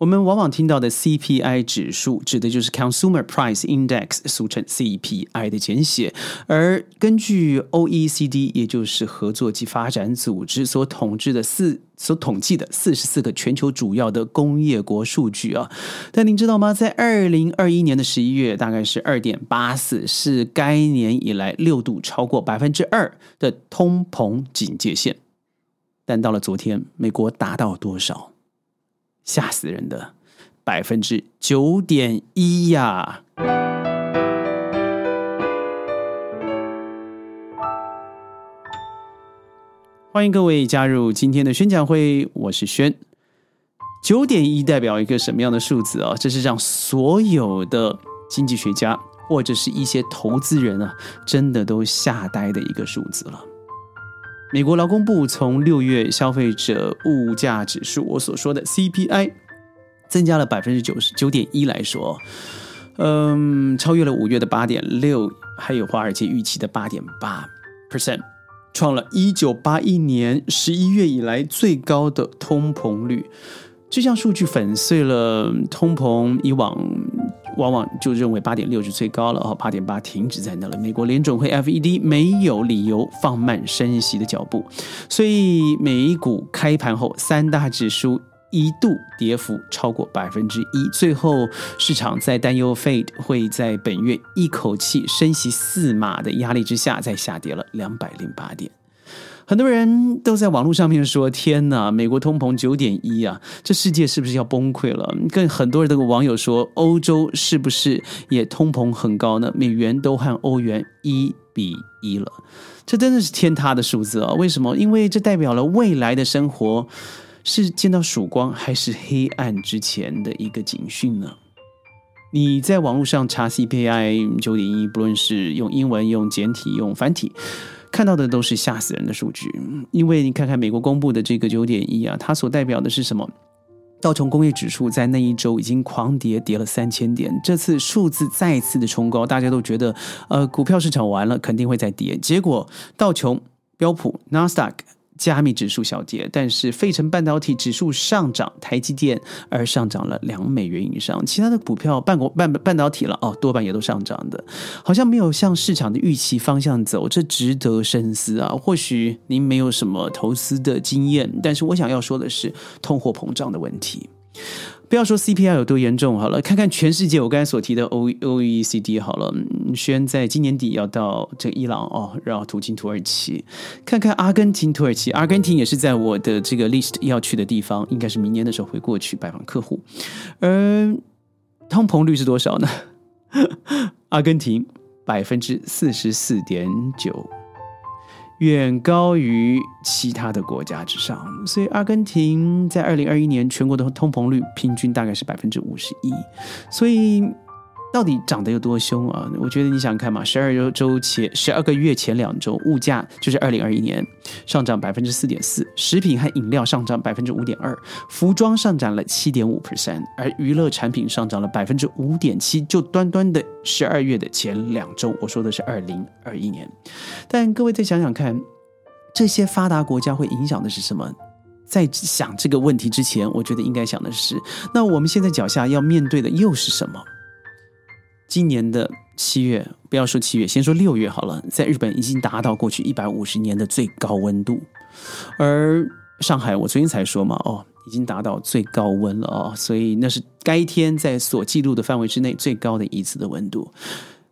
我们往往听到的 CPI 指数，指的就是 Consumer Price Index，俗称 CPI 的简写。而根据 OECD，也就是合作及发展组织所统治的四所统计的四十四个全球主要的工业国数据啊，但您知道吗？在二零二一年的十一月，大概是二点八四，是该年以来六度超过百分之二的通膨警戒线。但到了昨天，美国达到多少？吓死人的百分之九点一呀！欢迎各位加入今天的宣讲会，我是轩。九点一代表一个什么样的数字啊？这是让所有的经济学家或者是一些投资人啊，真的都吓呆的一个数字了。美国劳工部从六月消费者物价指数，我所说的 CPI，增加了百分之九十九点一来说，嗯，超越了五月的八点六，还有华尔街预期的八点八 percent，创了一九八一年十一月以来最高的通膨率。这项数据粉碎了通膨以往。往往就认为八点六是最高了，哦，八点八停止在那了。美国联准会 FED 没有理由放慢升息的脚步，所以美股开盘后三大指数一度跌幅超过百分之一，最后市场在担忧 Fed 会在本月一口气升息四码的压力之下，再下跌了两百零八点。很多人都在网络上面说：“天哪，美国通膨九点一啊，这世界是不是要崩溃了？”更很多人的网友说：“欧洲是不是也通膨很高呢？美元都和欧元一比一了，这真的是天塌的数字啊！为什么？因为这代表了未来的生活是见到曙光还是黑暗之前的一个警讯呢？你在网络上查 CPI 九点一，不论是用英文、用简体、用繁体。看到的都是吓死人的数据，因为你看看美国公布的这个九点一啊，它所代表的是什么？道琼工业指数在那一周已经狂跌，跌了三千点，这次数字再次的冲高，大家都觉得呃股票市场完了，肯定会再跌。结果道琼、标普、纳斯达克。加密指数小跌，但是费城半导体指数上涨，台积电而上涨了两美元以上，其他的股票半国半半导体了哦，多半也都上涨的，好像没有向市场的预期方向走，这值得深思啊。或许您没有什么投资的经验，但是我想要说的是通货膨胀的问题。不要说 CPI 有多严重好了，看看全世界，我刚才所提的 O O E C D 好了，宣在今年底要到这个伊朗哦，然后途经土耳其，看看阿根廷、土耳其，阿根廷也是在我的这个 list 要去的地方，应该是明年的时候会过去拜访客户。而通膨率是多少呢？阿根廷百分之四十四点九。远高于其他的国家之上，所以阿根廷在二零二一年全国的通膨率平均大概是百分之五十一，所以。到底涨得有多凶啊？我觉得你想看嘛，十二周周前十二个月前两周，物价就是二零二一年上涨百分之四点四，食品和饮料上涨百分之五点二，服装上涨了七点五 percent，而娱乐产品上涨了百分之五点七，就端端的十二月的前两周，我说的是二零二一年。但各位再想想看，这些发达国家会影响的是什么？在想这个问题之前，我觉得应该想的是，那我们现在脚下要面对的又是什么？今年的七月，不要说七月，先说六月好了。在日本已经达到过去一百五十年的最高温度，而上海我昨天才说嘛，哦，已经达到最高温了哦，所以那是该天在所记录的范围之内最高的一次的温度。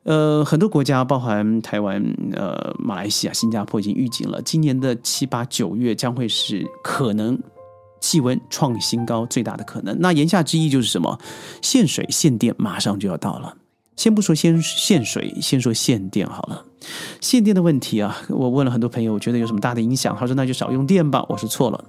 呃，很多国家，包含台湾、呃，马来西亚、新加坡，已经预警了，今年的七八九月将会是可能气温创新高最大的可能。那言下之意就是什么？限水限电马上就要到了。先不说先限水，先说限电好了。限电的问题啊，我问了很多朋友，我觉得有什么大的影响？他说那就少用电吧。我说错了，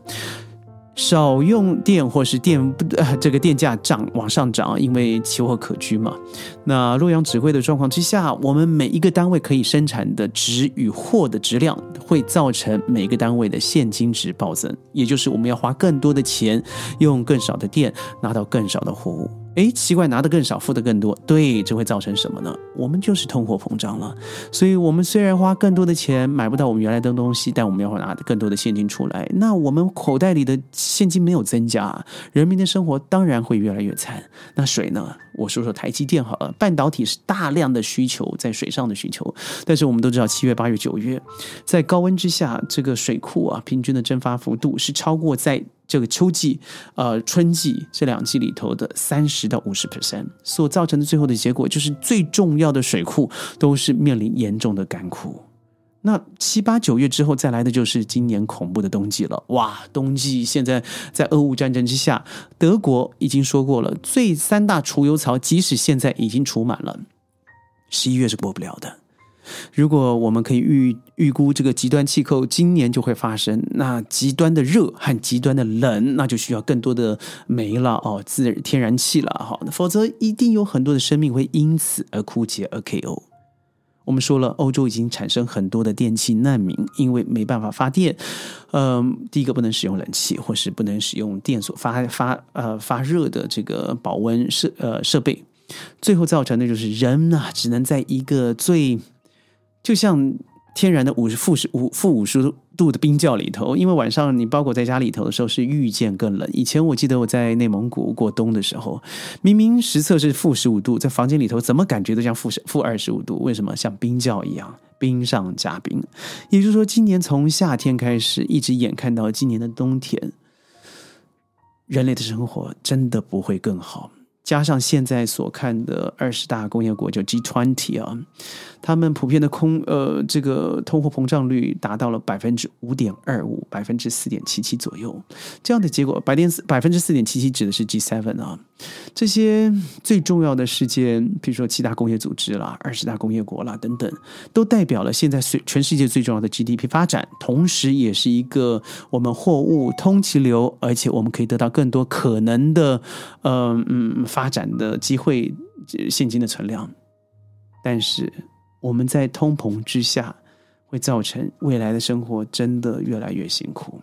少用电或是电不呃这个电价涨往上涨，因为奇货可居嘛。那洛阳指挥的状况之下，我们每一个单位可以生产的值与货的质量，会造成每个单位的现金值暴增，也就是我们要花更多的钱，用更少的电拿到更少的货物。哎，奇怪，拿的更少，付的更多，对，这会造成什么呢？我们就是通货膨胀了。所以，我们虽然花更多的钱买不到我们原来的东西，但我们要拿更多的现金出来。那我们口袋里的现金没有增加，人民的生活当然会越来越惨。那水呢？我说说台积电好了，半导体是大量的需求在水上的需求，但是我们都知道，七月、八月、九月在高温之下，这个水库啊，平均的蒸发幅度是超过在。这个秋季、呃春季这两季里头的三十到五十 percent 所造成的最后的结果，就是最重要的水库都是面临严重的干枯。那七八九月之后再来的就是今年恐怖的冬季了。哇，冬季现在在俄乌战争之下，德国已经说过了，最三大储油槽即使现在已经储满了，十一月是过不了的。如果我们可以预预估这个极端气候今年就会发生，那极端的热和极端的冷，那就需要更多的煤了哦，自天然气了哈，否则一定有很多的生命会因此而枯竭而 KO。我们说了，欧洲已经产生很多的电器难民，因为没办法发电。嗯，第一个不能使用冷气，或是不能使用电所发发呃发热的这个保温设呃设备，最后造成的就是人呢只能在一个最就像天然的五十负十五负五十度的冰窖里头，因为晚上你包裹在家里头的时候是遇见更冷。以前我记得我在内蒙古过冬的时候，明明实测是负十五度，在房间里头怎么感觉都像负负二十五度？为什么？像冰窖一样，冰上加冰。也就是说，今年从夏天开始，一直眼看到今年的冬天，人类的生活真的不会更好。加上现在所看的二十大工业国就 G twenty 啊，他们普遍的空呃这个通货膨胀率达到了百分之五点二五，百分之四点七七左右。这样的结果，百点百分之四点七七指的是 G seven 啊。这些最重要的事件，比如说七大工业组织啦、二十大工业国啦等等，都代表了现在全全世界最重要的 GDP 发展，同时也是一个我们货物通其流，而且我们可以得到更多可能的呃嗯发展的机会，现金的存量。但是我们在通膨之下，会造成未来的生活真的越来越辛苦。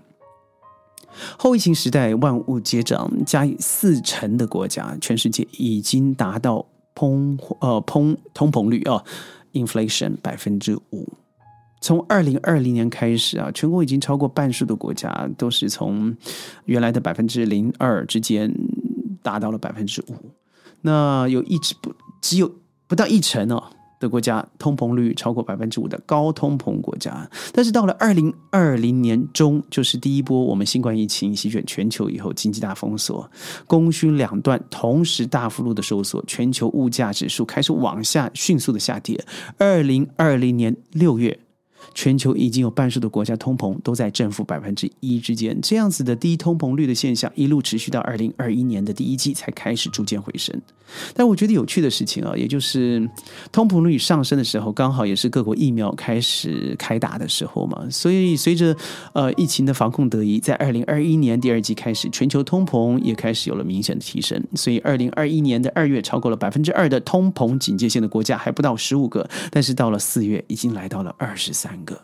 后疫情时代，万物皆涨，加以四成的国家，全世界已经达到通呃通通膨率啊，inflation 百分之五。从二零二零年开始啊，全国已经超过半数的国家都是从原来的百分之零二之间达到了百分之五。那有一直不只有不到一成哦。的国家通膨率超过百分之五的高通膨国家，但是到了二零二零年中，就是第一波我们新冠疫情席卷全球以后，经济大封锁，供需两段同时大幅度的收缩，全球物价指数开始往下迅速的下跌。二零二零年六月。全球已经有半数的国家通膨都在正负百分之一之间，这样子的低通膨率的现象一路持续到二零二一年的第一季才开始逐渐回升。但我觉得有趣的事情啊，也就是通膨率上升的时候，刚好也是各国疫苗开始开打的时候嘛。所以随着呃疫情的防控得宜，在二零二一年第二季开始，全球通膨也开始有了明显的提升。所以二零二一年的二月超过了百分之二的通膨警戒线的国家还不到十五个，但是到了四月已经来到了二十三。个，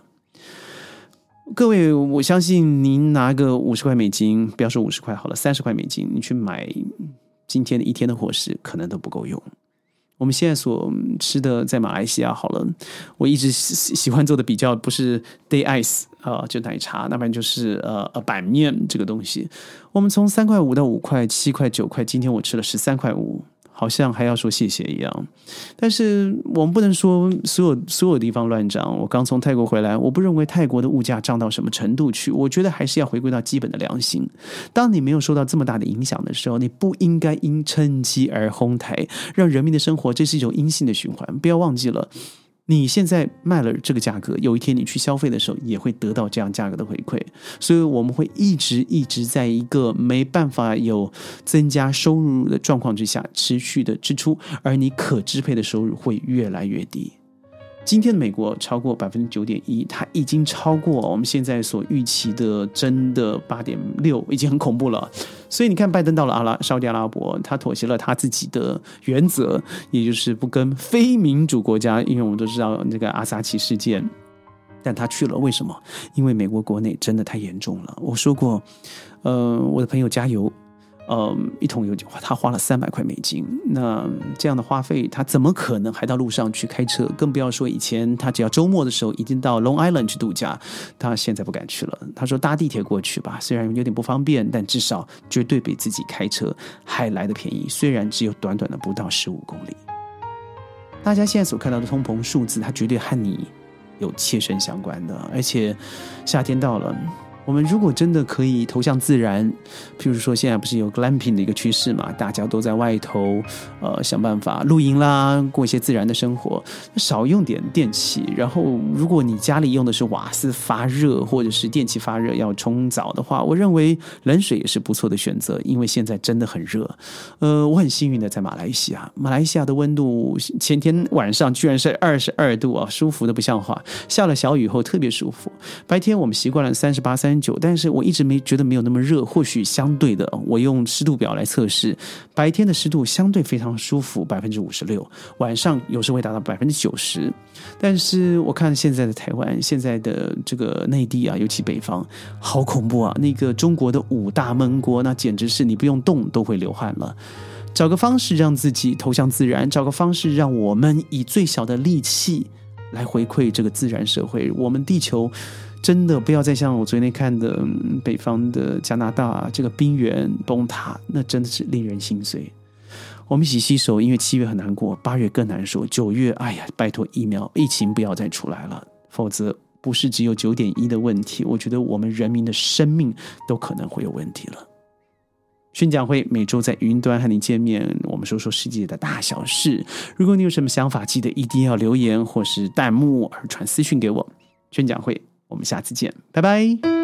各位，我相信您拿个五十块美金，不要说五十块好了，三十块美金，你去买今天的一天的伙食，可能都不够用。我们现在所吃的，在马来西亚好了，我一直喜喜欢做的比较，不是 day ice 啊，就奶茶，那不然就是呃呃板面这个东西。我们从三块五到五块、七块、九块，今天我吃了十三块五。好像还要说谢谢一样，但是我们不能说所有所有地方乱涨。我刚从泰国回来，我不认为泰国的物价涨到什么程度去。我觉得还是要回归到基本的良心。当你没有受到这么大的影响的时候，你不应该因趁机而哄抬，让人民的生活这是一种阴性的循环。不要忘记了。你现在卖了这个价格，有一天你去消费的时候，也会得到这样价格的回馈。所以我们会一直一直在一个没办法有增加收入的状况之下，持续的支出，而你可支配的收入会越来越低。今天的美国超过百分之九点一，它已经超过我们现在所预期的真的八点六，已经很恐怖了。所以你看，拜登到了阿拉沙特阿拉伯，他妥协了他自己的原则，也就是不跟非民主国家，因为我们都知道那个阿萨奇事件，但他去了，为什么？因为美国国内真的太严重了。我说过，呃，我的朋友加油。嗯，一桶油他花了三百块美金。那这样的花费，他怎么可能还到路上去开车？更不要说以前他只要周末的时候一定到 Long Island 去度假，他现在不敢去了。他说搭地铁过去吧，虽然有点不方便，但至少绝对比自己开车还来的便宜。虽然只有短短的不到十五公里。大家现在所看到的通膨数字，它绝对和你有切身相关的，而且夏天到了。我们如果真的可以投向自然，譬如说现在不是有 glamping 的一个趋势嘛？大家都在外头，呃，想办法露营啦，过一些自然的生活，少用点电器。然后，如果你家里用的是瓦斯发热，或者是电器发热要冲澡的话，我认为冷水也是不错的选择，因为现在真的很热。呃，我很幸运的在马来西亚，马来西亚的温度前天晚上居然是二十二度啊，舒服的不像话。下了小雨后特别舒服，白天我们习惯了三十八三。久，但是我一直没觉得没有那么热。或许相对的，我用湿度表来测试，白天的湿度相对非常舒服，百分之五十六，晚上有时会达到百分之九十。但是我看现在的台湾，现在的这个内地啊，尤其北方，好恐怖啊！那个中国的五大闷锅，那简直是你不用动都会流汗了。找个方式让自己投向自然，找个方式让我们以最小的力气来回馈这个自然社会。我们地球。真的不要再像我昨天看的北方的加拿大这个冰原崩塌，那真的是令人心碎。我们一起洗手，因为七月很难过，八月更难受，九月，哎呀，拜托疫苗疫情不要再出来了，否则不是只有九点一的问题，我觉得我们人民的生命都可能会有问题了。宣讲会每周在云端和你见面，我们说说世界的大小事。如果你有什么想法，记得一定要留言或是弹幕而传私讯给我。宣讲会。我们下次见，拜拜。